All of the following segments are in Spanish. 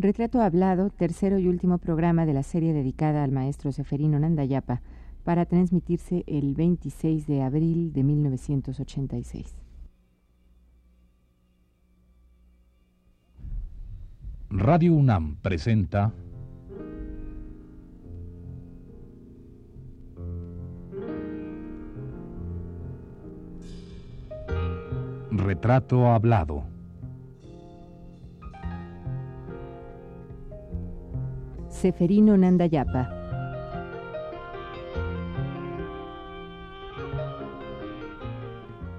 Retrato Hablado, tercero y último programa de la serie dedicada al maestro Seferino Nandayapa, para transmitirse el 26 de abril de 1986. Radio UNAM presenta Retrato Hablado. Seferino Nandayapa.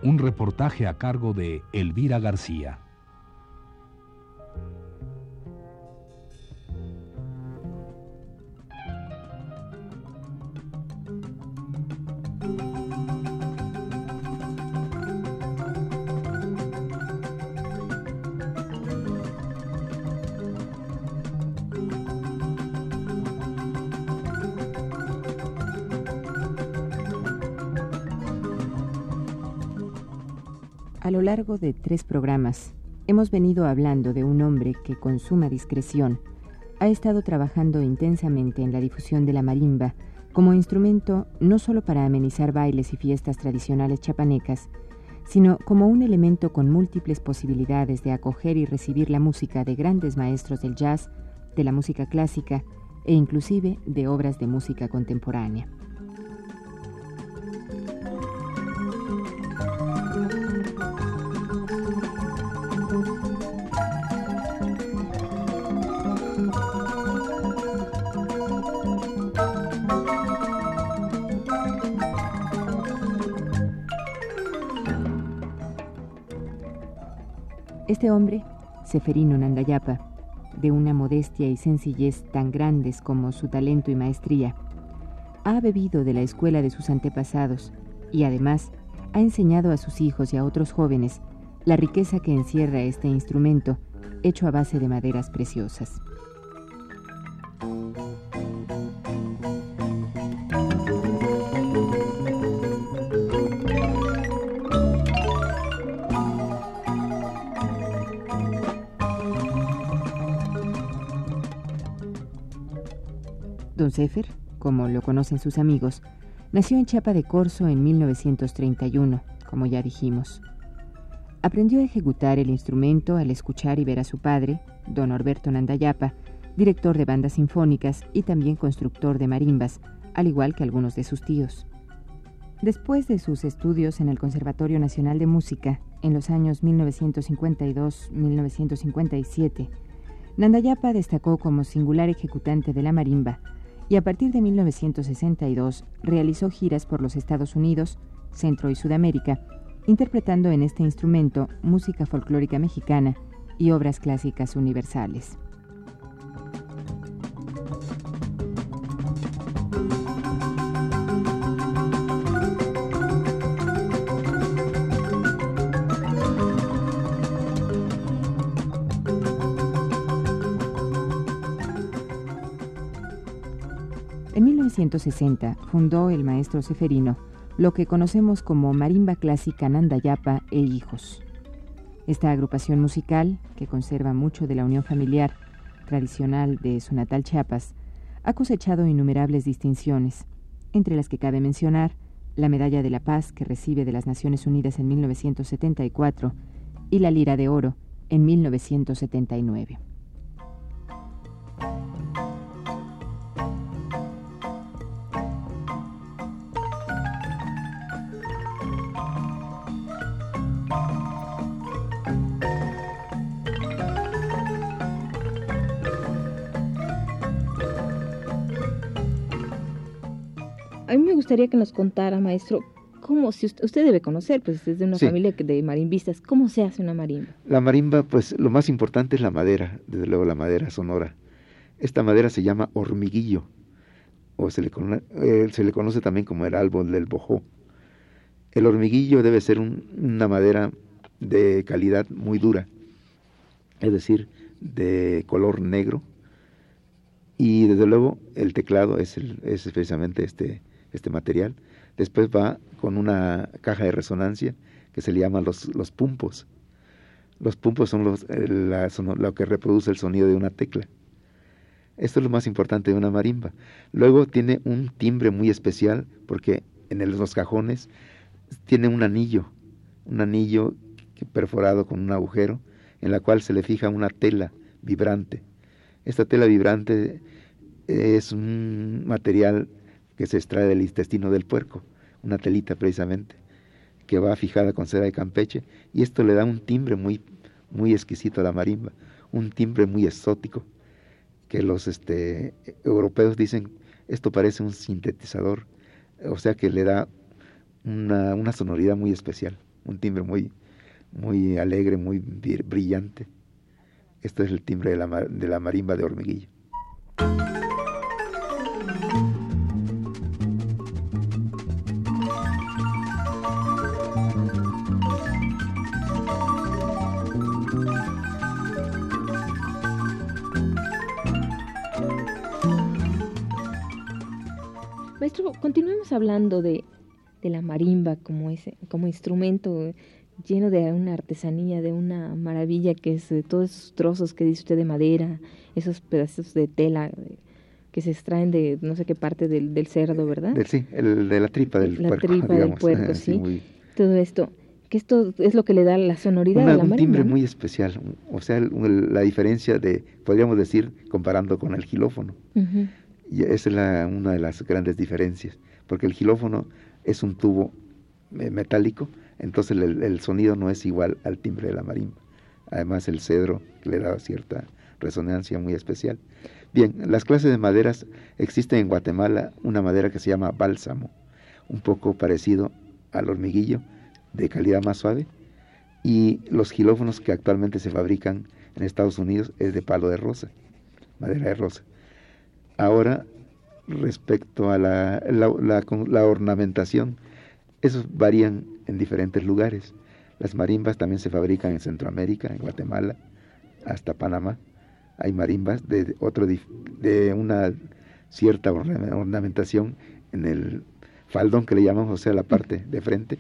Un reportaje a cargo de Elvira García. A lo largo de tres programas hemos venido hablando de un hombre que con suma discreción ha estado trabajando intensamente en la difusión de la marimba como instrumento no solo para amenizar bailes y fiestas tradicionales chapanecas, sino como un elemento con múltiples posibilidades de acoger y recibir la música de grandes maestros del jazz, de la música clásica e inclusive de obras de música contemporánea. Este hombre, Seferino Nandayapa, de una modestia y sencillez tan grandes como su talento y maestría, ha bebido de la escuela de sus antepasados y además ha enseñado a sus hijos y a otros jóvenes la riqueza que encierra este instrumento hecho a base de maderas preciosas. Don Sefer, como lo conocen sus amigos, nació en Chiapa de Corzo en 1931, como ya dijimos. Aprendió a ejecutar el instrumento al escuchar y ver a su padre, don Norberto Nandayapa, director de bandas sinfónicas y también constructor de marimbas, al igual que algunos de sus tíos. Después de sus estudios en el Conservatorio Nacional de Música, en los años 1952-1957, Nandayapa destacó como singular ejecutante de la marimba, y a partir de 1962 realizó giras por los Estados Unidos, Centro y Sudamérica, interpretando en este instrumento música folclórica mexicana y obras clásicas universales. En 1960 fundó el maestro Seferino lo que conocemos como Marimba Clásica Nandayapa e Hijos. Esta agrupación musical, que conserva mucho de la unión familiar tradicional de su natal Chiapas, ha cosechado innumerables distinciones, entre las que cabe mencionar la Medalla de la Paz que recibe de las Naciones Unidas en 1974 y la Lira de Oro en 1979. A mí me gustaría que nos contara, maestro, cómo, si usted, debe conocer, pues es de una Sí. familia de marimbistas, ¿cómo se hace una marimba? La marimba, pues lo más importante es la madera, desde luego la madera sonora. Esta madera se llama hormiguillo, o se le, cono- eh, se le conoce también como el árbol del bojó. El hormiguillo debe ser un- una madera de calidad muy dura, es decir, de color negro. Y desde luego el teclado es, el- es precisamente este, este material. Después va con una caja de resonancia que se le llama los, los pumpos. Los pumpos son los, lo que reproduce el sonido de una tecla. Esto es lo más importante de una marimba. Luego tiene un timbre muy especial porque en los cajones tiene un anillo, un anillo perforado con un agujero en la cual se le fija una tela vibrante. Esta tela vibrante es un material que se extrae del intestino del puerco, una telita precisamente, que va fijada con cera de campeche, y esto le da un timbre muy, muy exquisito a la marimba, un timbre muy exótico, que los este, europeos dicen, esto parece un sintetizador, o sea que le da una, una sonoridad muy especial, un timbre muy, muy alegre, muy brillante. Este es el timbre de la, de la marimba de hormiguillo. Continuemos hablando de, de la marimba como, ese, como instrumento lleno de una artesanía, de una maravilla que es de todos esos trozos que dice usted de madera, esos pedazos de tela que se extraen de no sé qué parte del, del cerdo, ¿verdad? sí, el, de la tripa del puerco. La tripa del puerco, sí. Todo esto, que esto es lo que le da la sonoridad a la Un timbre muy especial, o sea, la diferencia de, podríamos decir, comparando con el gilófono. Y esa es la, una de las grandes diferencias, porque el gilófono es un tubo eh, metálico entonces el, sonido no es igual al timbre de la marimba. Además el cedro le da cierta resonancia muy especial. Bien, las clases de maderas existen en Guatemala una madera que se llama bálsamo, un poco parecido al hormiguillo, de calidad más suave, y los gilófonos que actualmente se fabrican en Estados Unidos es de palo de rosa, madera de rosa. Ahora, respecto a la, la ornamentación, esos varían en diferentes lugares. Las marimbas también se fabrican en Centroamérica, en Guatemala, hasta Panamá. Hay marimbas de, otro, de una cierta ornamentación en el faldón que le llamamos, o sea, la parte de frente.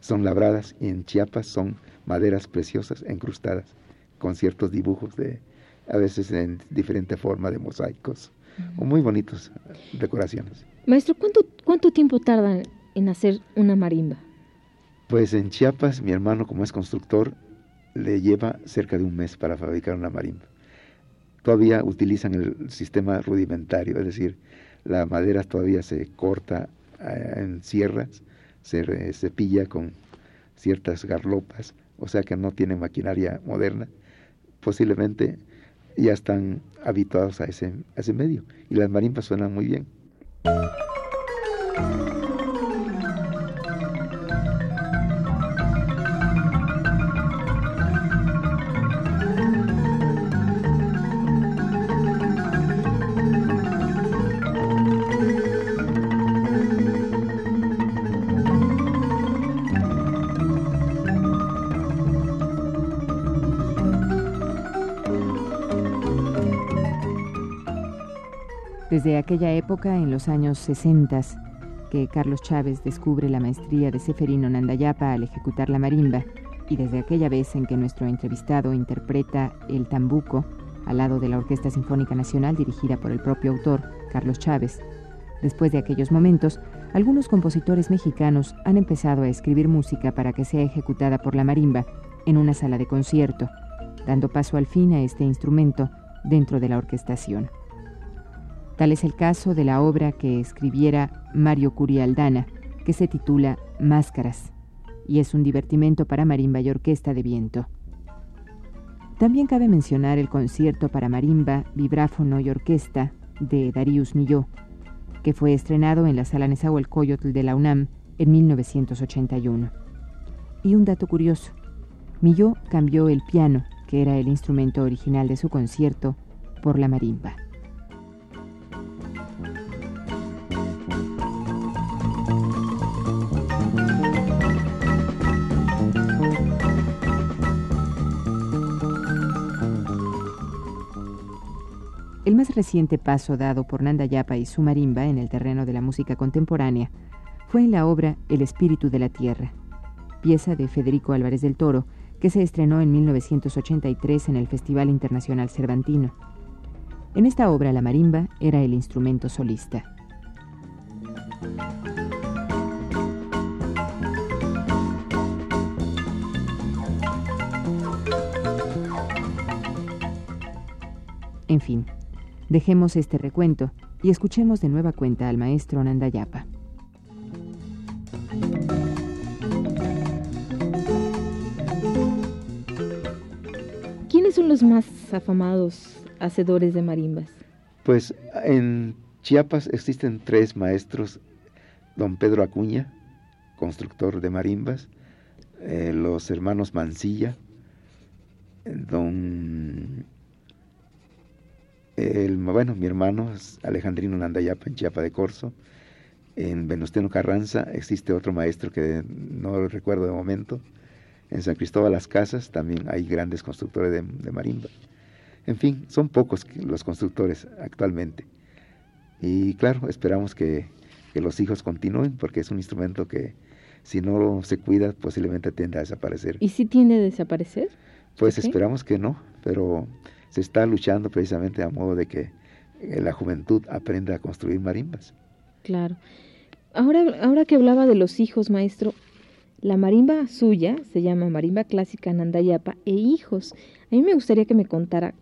Son labradas y en Chiapas son maderas preciosas encrustadas con ciertos dibujos de, a veces en diferente forma de mosaicos, o muy bonitos decoraciones. Maestro, ¿cuánto, cuánto tiempo tardan en hacer una marimba? Pues en Chiapas, mi hermano, como es constructor, le lleva cerca de un mes para fabricar una marimba. Todavía utilizan el sistema rudimentario, es decir, la madera todavía se corta eh, en sierras, se cepilla con ciertas garlopas, o sea que no tienen maquinaria moderna. Posiblemente ya están habituados a ese, a ese medio y las marimbas suenan muy bien. Desde aquella época, en los años 60, que Carlos Chávez descubre la maestría de Seferino Nandayapa al ejecutar la marimba, y desde aquella vez en que nuestro entrevistado interpreta el tambuco al lado de la Orquesta Sinfónica Nacional dirigida por el propio autor, Carlos Chávez. Después de aquellos momentos, algunos compositores mexicanos han empezado a escribir música para que sea ejecutada por la marimba en una sala de concierto, dando paso al fin a este instrumento dentro de la orquestación. Tal es el caso de la obra que escribiera Mario Curialdana, que se titula Máscaras, y es un divertimento para marimba y orquesta de viento. También cabe mencionar el concierto para marimba, vibráfono y orquesta de Darius Milhaud, que fue estrenado en la Sala Nezahualcóyotl de la UNAM en 1981. Y un dato curioso, Milhaud cambió el piano, que era el instrumento original de su concierto, por la marimba. El más reciente paso dado por Nanda Yapa y su marimba en el terreno de la música contemporánea fue en la obra El espíritu de la tierra, pieza de Federico Álvarez del Toro, que se estrenó en 1983 en el Festival Internacional Cervantino. En esta obra la marimba era el instrumento solista. En fin, dejemos este recuento y escuchemos de nueva cuenta al maestro Nandayapa. ¿Quiénes son los más afamados hacedores de marimbas? Pues en Chiapas existen tres maestros, don Pedro Acuña, constructor de marimbas, eh, los hermanos Mancilla, don el, bueno, mi hermano es Alejandrino Nandayapa en Chiapa de Corzo. En Venustiano Carranza existe otro maestro que no recuerdo de momento. En San Cristóbal Las Casas también hay grandes constructores de, marimba. En fin, son pocos los constructores actualmente. Y claro, esperamos que, que, los hijos continúen porque es un instrumento que si no se cuida posiblemente tienda a desaparecer. ¿Y si tiende a desaparecer? Pues esperamos que no, pero se está luchando precisamente a modo de que eh, la juventud aprenda a construir marimbas. Claro. Ahora, ahora que hablaba de los hijos, maestro, la marimba suya se llama Marimba Clásica Nandayapa e hijos. A mí me gustaría que me contara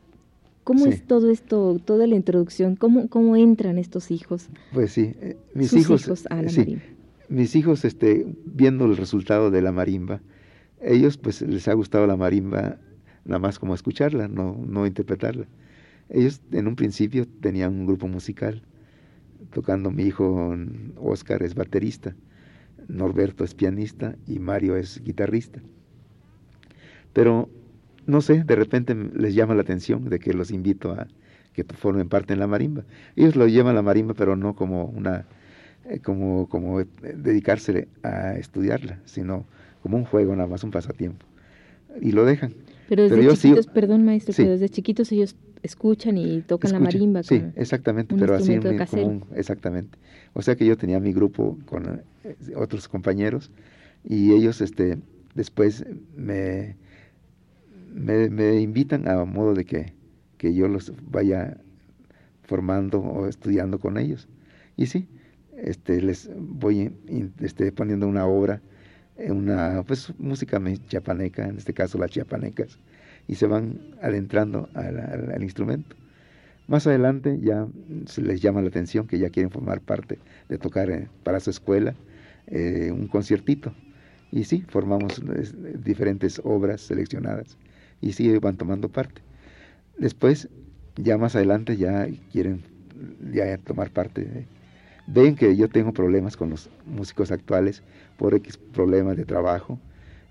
cómo es todo esto, toda la introducción, cómo, cómo entran estos hijos. Pues sí, eh, mis hijos, a la marimba. mis hijos, este, viendo el resultado de la marimba, ellos pues les ha gustado la marimba nada más como escucharla, no, no interpretarla. Ellos en un principio tenían un grupo musical, tocando mi hijo Oscar es baterista, Norberto es pianista y Mario es guitarrista. Pero no sé, de repente les llama la atención de que los invito a que formen parte en la marimba. Ellos lo llevan a la marimba, pero no como una eh, como como dedicársele a estudiarla, sino como un juego nada más, un pasatiempo. Y lo dejan. Pero desde chiquitos, perdón maestro, pero desde chiquitos ellos escuchan y tocan la marimba. Sí, exactamente, pero así exactamente. O sea que yo tenía mi grupo con eh, otros compañeros y ellos este después me, me, invitan a modo de que, que yo los vaya formando o estudiando con ellos. Y sí, este les voy este, poniendo una obra una pues música chiapaneca, en este caso las chiapanecas, y se van adentrando al, instrumento. Más adelante ya se les llama la atención que ya quieren formar parte de tocar eh, para su escuela eh, un conciertito. Y sí, formamos diferentes obras seleccionadas y sí van tomando parte. Después, ya más adelante ya quieren ya tomar parte ven que yo tengo problemas con los músicos actuales por X problemas de trabajo.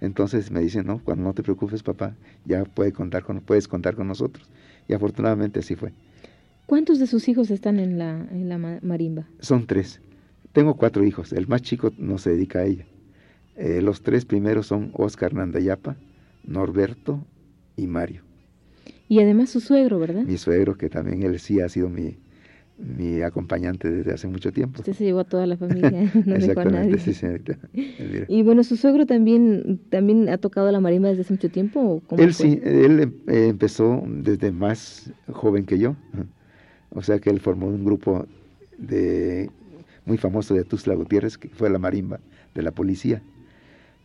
Entonces me dicen, no, cuando no te preocupes, papá, ya puede contar con, puedes contar con nosotros. Y afortunadamente así fue. ¿Cuántos de sus hijos están en la, en la marimba? Son tres. Tengo cuatro hijos. El más chico no se dedica a ella. Eh, los tres primeros son Oscar Nandayapa, Norberto y Mario. Y además su suegro, ¿verdad? Mi suegro, que también él sí ha sido mi, mi acompañante desde hace mucho tiempo. Usted se llevó a toda la familia, no dejó a nadie. Sí, y bueno, ¿su suegro también, también ha tocado la marimba desde hace mucho tiempo? él sí, él eh, empezó desde más joven que yo. O sea que él formó un grupo de muy famoso de Tuzla Gutiérrez, que fue la marimba de la policía.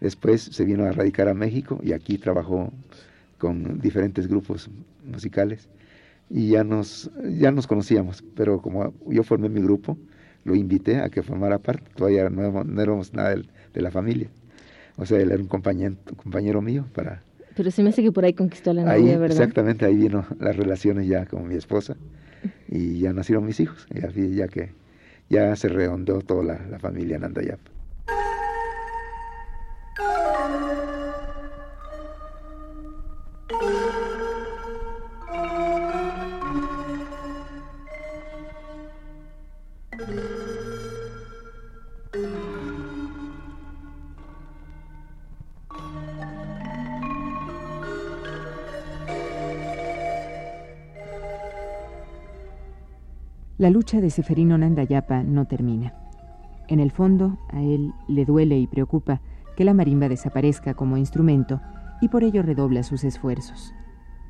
Después se vino a radicar a México y aquí trabajó con diferentes grupos musicales y ya nos, ya nos conocíamos, pero como yo formé mi grupo, lo invité a que formara parte, todavía no, no éramos nada de, la familia. O sea, él era un compañero, compañero mío para... Pero se me hace que por ahí conquistó la novia, ¿verdad? Exactamente, ahí vino las relaciones ya con mi esposa y ya nacieron mis hijos, ya, ya que ya se redondeó toda la, la familia Nandayapa. La lucha de Seferino Nandayapa no termina. En el fondo, a él le duele y preocupa que la marimba desaparezca como instrumento y por ello redobla sus esfuerzos.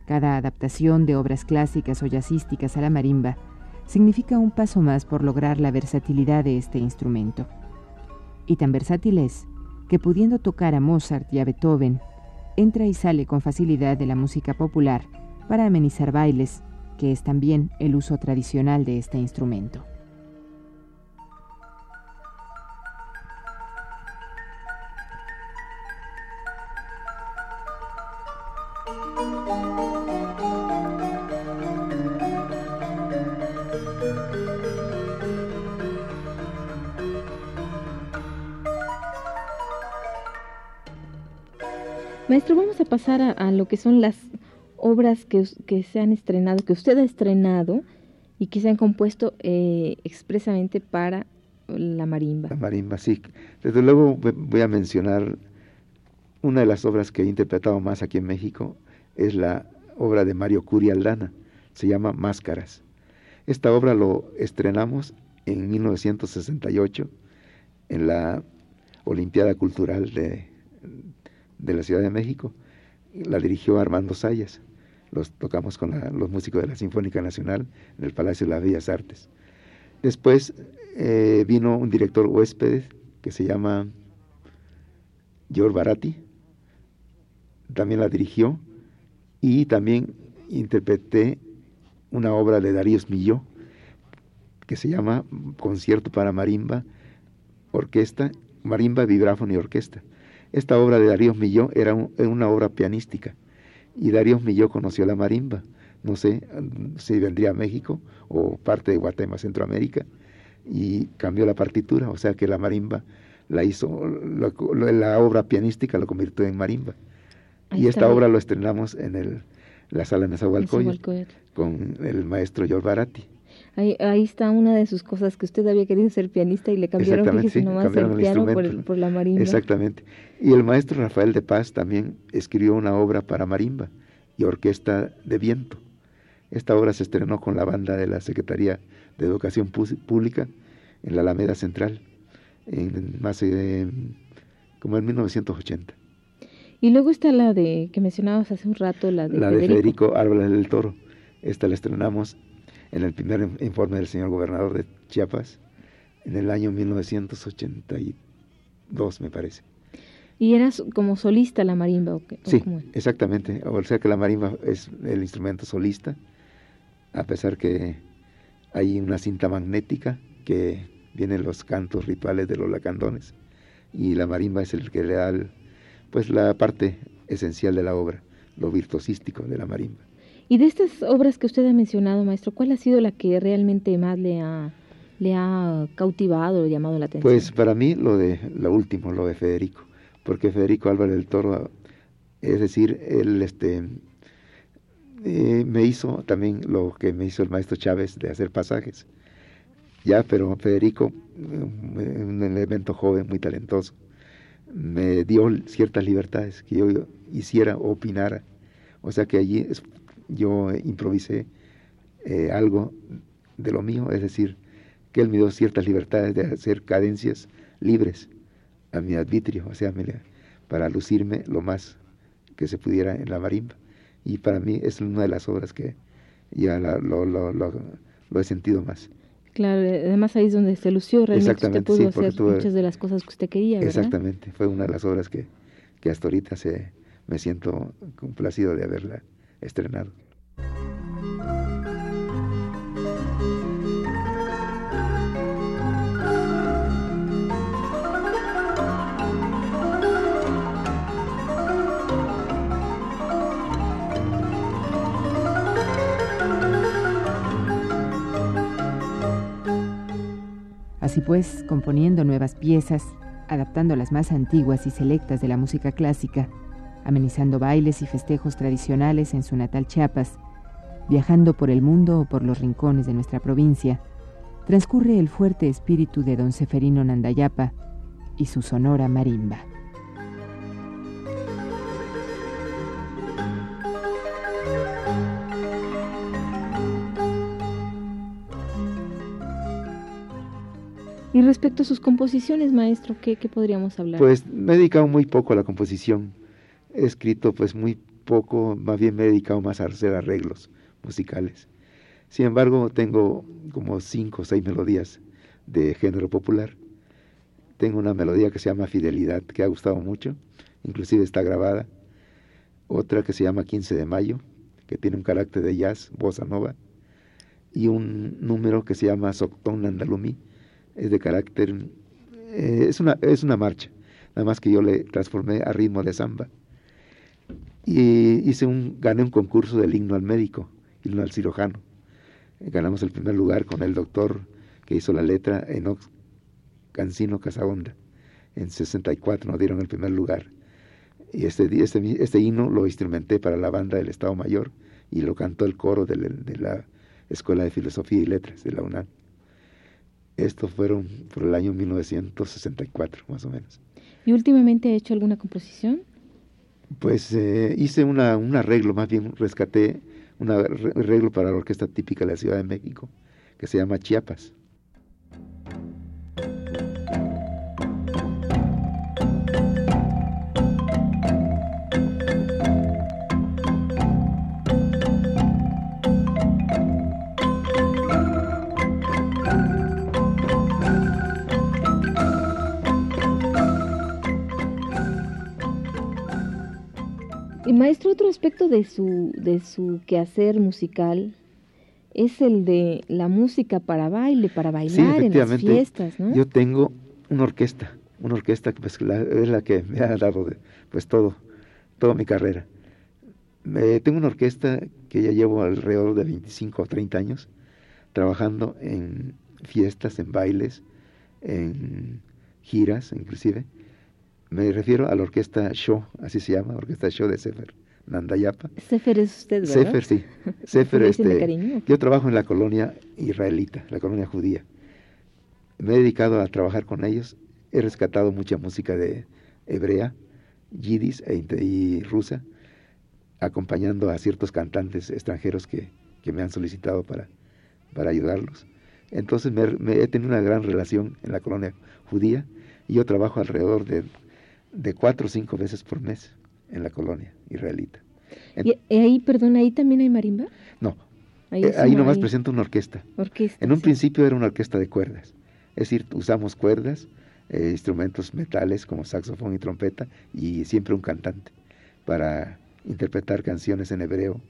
Cada adaptación de obras clásicas o jazzísticas a la marimba significa un paso más por lograr la versatilidad de este instrumento. Y tan versátil es que pudiendo tocar a Mozart y a Beethoven, entra y sale con facilidad de la música popular para amenizar bailes, que es también el uso tradicional de este instrumento. Maestro, vamos a pasar a, lo que son las obras que, se han estrenado, que usted ha estrenado y que se han compuesto eh, expresamente para la marimba. La marimba, sí. Desde luego voy a mencionar una de las obras que he interpretado más aquí en México, es la obra de Mario Curia Aldana, se llama Máscaras. Esta obra lo estrenamos en 1968 en la Olimpiada Cultural de, de la Ciudad de México. La dirigió Armando Sayas. Los tocamos con los músicos de la Sinfónica Nacional en el Palacio de las Bellas Artes. Después eh, vino un director huésped que se llama George Baratti. También la dirigió y también interpreté una obra de Darío Milló que se llama Concierto para Marimba, Orquesta, Marimba, Vibráfono y Orquesta. Esta obra de Darío Milló era, una obra pianística y Darío Milló conoció la marimba. No sé si vendría a México o parte de Guatemala, Centroamérica, y cambió la partitura, o sea que la marimba la hizo, la, obra pianística lo convirtió en marimba. y esta obra lo estrenamos en el, la sala de Nezahualcóyotl con el maestro George Baratti. Ahí, ahí, está una de sus cosas que usted había querido ser pianista y le cambiaron, fíjese nomás, el piano por, la marimba. Exactamente. Y el maestro Rafael de Paz también escribió una obra para marimba y orquesta de viento. Esta obra se estrenó con la banda de la Secretaría de Educación Pública en la Alameda Central, en más de, como en 1980. Y luego está la de que mencionabas hace un rato, la de la de Federico Álvarez del Toro. Esta la estrenamos en el primer informe del señor gobernador de Chiapas en el año 1982, me parece. ¿Y eras como solista la marimba? ¿o sí, exactamente. O sea que la marimba es el instrumento solista, a pesar que hay una cinta magnética que vienen los cantos rituales de los lacandones y la marimba es el que le da pues la parte esencial de la obra, lo virtuosístico de la marimba. Y de estas obras que usted ha mencionado, maestro, ¿cuál ha sido la que realmente más le ha, le ha cautivado llamado la atención? Pues para mí lo de lo último, lo de Federico, porque Federico Álvarez del Toro, es decir, él este eh, me hizo también lo que me hizo el maestro Chávez de hacer pasajes. Ya, pero Federico, un elemento joven, muy talentoso, me dio ciertas libertades que yo hiciera o opinara. O sea que allí yo improvisé eh, algo de lo mío, es decir, que él me dio ciertas libertades de hacer cadencias libres a mi arbitrio, o sea, para lucirme lo más que se pudiera en la marimba. Y para mí es una de las obras que ya lo, lo, lo, he sentido más. Claro, además ahí es donde se lució realmente, usted pudo hacer muchas de las cosas que usted quería, ¿verdad? Exactamente, fue una de las obras que, que hasta ahorita se, me siento complacido de haberla estrenado. Así pues, componiendo nuevas piezas, adaptando las más antiguas y selectas de la música clásica, amenizando bailes y festejos tradicionales en su natal Chiapas, viajando por el mundo o por los rincones de nuestra provincia, transcurre el fuerte espíritu de don Seferino Nandayapa y su sonora marimba. Y respecto a sus composiciones, maestro, ¿qué, podríamos hablar? Pues me he dedicado muy poco a la composición he escrito pues muy poco, más bien me he dedicado más a hacer arreglos musicales. Sin embargo, tengo como cinco o seis melodías de género popular. Tengo una melodía que se llama Fidelidad, que ha gustado mucho, inclusive está grabada. Otra que se llama 15 de mayo, que tiene un carácter de jazz, bossa nova. Y un número que se llama Soctón Andalumí, es de carácter, eh, es, una, es una marcha, nada más que yo le transformé a ritmo de samba. Y hice un, gané un concurso del himno al médico, himno al cirujano. Ganamos el primer lugar con el doctor que hizo la letra, Enox Cancino Casabonda. En 64 nos dieron el primer lugar. Y este, este, este himno lo instrumenté para la banda del Estado Mayor y lo cantó el coro de la, Escuela de Filosofía y Letras de la UNAM. Estos fueron por el año 1964, más o menos. ¿Y últimamente ha hecho alguna composición? Pues eh, hice una, un arreglo, más bien rescaté un arreglo para la orquesta típica de la Ciudad de México, que se llama Chiapas. Maestro, otro aspecto de su, de su quehacer musical es el de la música para baile, para bailar en las fiestas, ¿no? Yo tengo una orquesta, una orquesta que pues, es la que me ha dado pues todo, toda mi carrera. tengo una orquesta que ya llevo alrededor de 25 o 30 años trabajando en fiestas, en bailes, en giras inclusive. Me refiero a la orquesta Show, así se llama, orquesta Show de Sefer, Nandayapa. Sefer es usted, ¿verdad? Sefer, sí. Sefer, este, yo trabajo en la colonia israelita, la colonia judía. Me he dedicado a trabajar con ellos. He rescatado mucha música de hebrea, yidis e, y rusa, acompañando a ciertos cantantes extranjeros que, que me han solicitado para, para ayudarlos. Entonces me, he tenido una gran relación en la colonia judía y yo trabajo alrededor de de cuatro o cinco veces por mes en la colonia israelita. ¿Y ahí, perdón, ahí también hay marimba? No, ahí, eh, nomás presenta una orquesta. en un principio era una orquesta de cuerdas, es decir, usamos cuerdas, eh, instrumentos metales como saxofón y trompeta y siempre un cantante para interpretar canciones en hebreo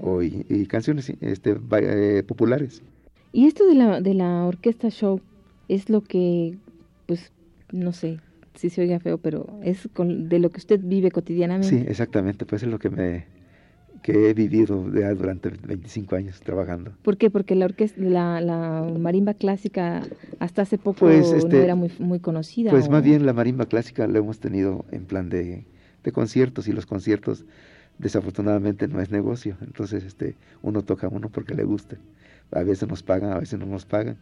o, y, canciones este, eh, populares. Y esto de la, de la orquesta show es lo que, pues, no sé, si se oiga feo, pero es de lo que usted vive cotidianamente. Sí, exactamente, pues es lo que me que he vivido durante 25 años trabajando. ¿Por qué? Porque la orquesta, la, la marimba clásica hasta hace poco pues, no este, era muy, muy conocida. Pues más bien la marimba clásica la hemos tenido en plan de, de conciertos y los conciertos desafortunadamente no es negocio, entonces este uno toca a uno porque le gusta. A veces nos pagan, a veces no nos pagan,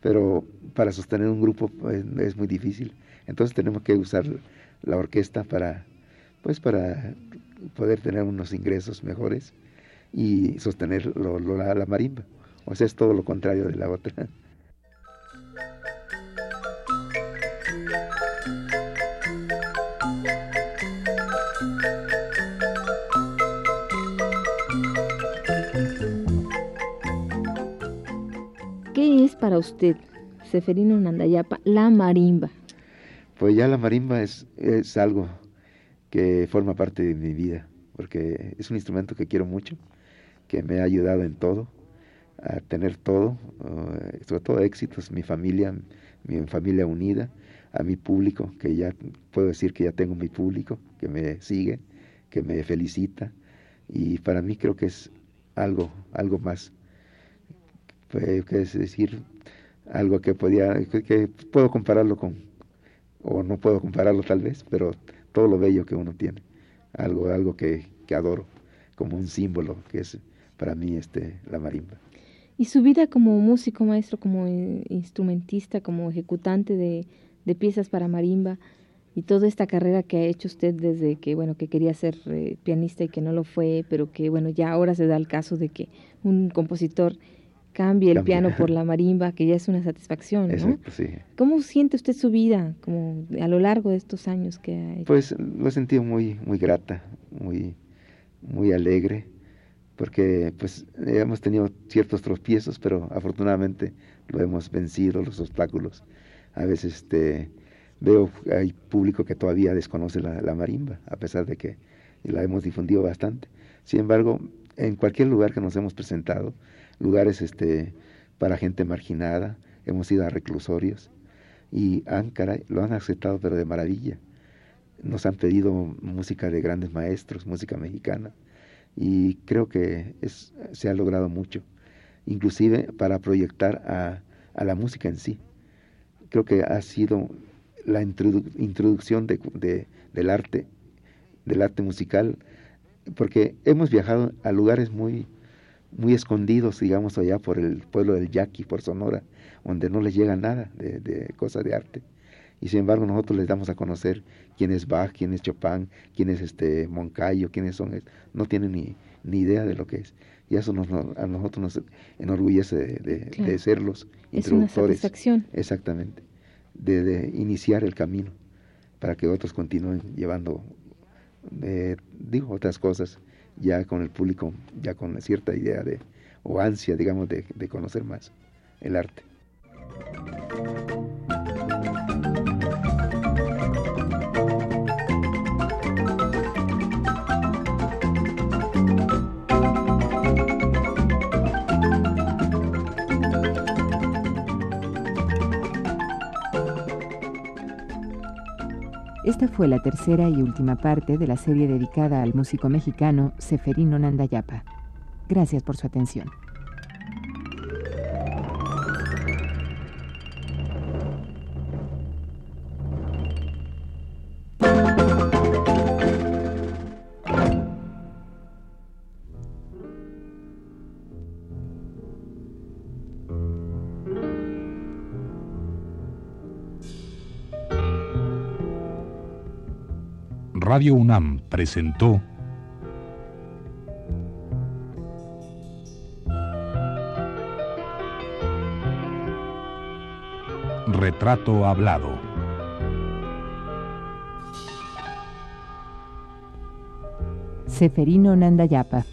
pero para sostener un grupo pues, es muy difícil. Entonces tenemos que usar la orquesta para, pues para poder tener unos ingresos mejores y sostener la, la marimba. O sea, es todo lo contrario de la otra. ¿Qué es para usted, Seferino Nandayapa, la marimba? Pues ya la marimba es, es algo que forma parte de mi vida, porque es un instrumento que quiero mucho, que me ha ayudado en todo, a tener todo, uh, sobre todo éxitos, mi familia, mi familia unida, a mi público, que ya puedo decir que ya tengo mi público, que me sigue, que me felicita, y para mí creo que es algo, algo más, pues, que es decir, algo que podía, que puedo compararlo con, o no puedo compararlo tal vez, pero todo lo bello que uno tiene, algo, algo que, que adoro, como un símbolo que es para mí este, la marimba. ¿Y su vida como músico, maestro, como instrumentista, como ejecutante de, de piezas para marimba y toda esta carrera que ha hecho usted desde que, bueno, que quería ser eh, pianista y que no lo fue, pero que, bueno, ya ahora se da el caso de que un compositor cambie el piano por la marimba, que ya es una satisfacción, ¿no? sí. ¿Cómo siente usted su vida como a lo largo de estos años que ha hecho? Pues lo he sentido muy, muy grata, muy, muy alegre, porque pues hemos tenido ciertos tropiezos, pero afortunadamente lo hemos vencido, los obstáculos. A veces este, veo hay público que todavía desconoce la, la marimba, a pesar de que la hemos difundido bastante. Sin embargo, en cualquier lugar que nos hemos presentado, lugares este, para gente marginada, hemos ido a reclusorios y han, lo han aceptado pero de maravilla. Nos han pedido música de grandes maestros, música mexicana y creo que es, se ha logrado mucho, inclusive para proyectar a, a la música en sí. Creo que ha sido la introducción de, de, del arte, del arte musical, porque hemos viajado a lugares muy, muy escondidos, digamos, allá por el pueblo del Yaqui, por Sonora, donde no les llega nada de, de cosas de arte. Y sin embargo nosotros les damos a conocer quién es Bach, quién es Chopin, quién es este Moncayo, quiénes son, no tienen ni, ni idea de lo que es. Y eso nos, a nosotros nos enorgullece de, de, ser los introductores. Exactamente. De, de, iniciar el camino para que otros continúen llevando, eh, digo, otras cosas ya con el público, ya con cierta idea de, o ansia, digamos, de, de conocer más el arte. Esta fue la tercera y última parte de la serie dedicada al músico mexicano Seferino Nandayapa. Gracias por su atención. Radio UNAM presentó Retrato Hablado. Seferino Nandayapa.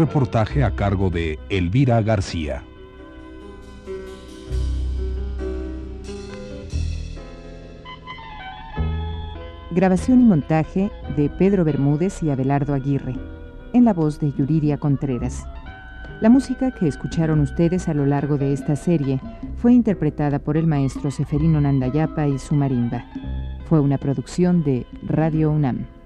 Reportaje a cargo de Elvira García. Grabación y montaje de Pedro Bermúdez y Abelardo Aguirre, en la voz de Yuriria Contreras. La música que escucharon ustedes a lo largo de esta serie fue interpretada por el maestro Seferino Nandayapa y su marimba. Fue una producción de Radio UNAM.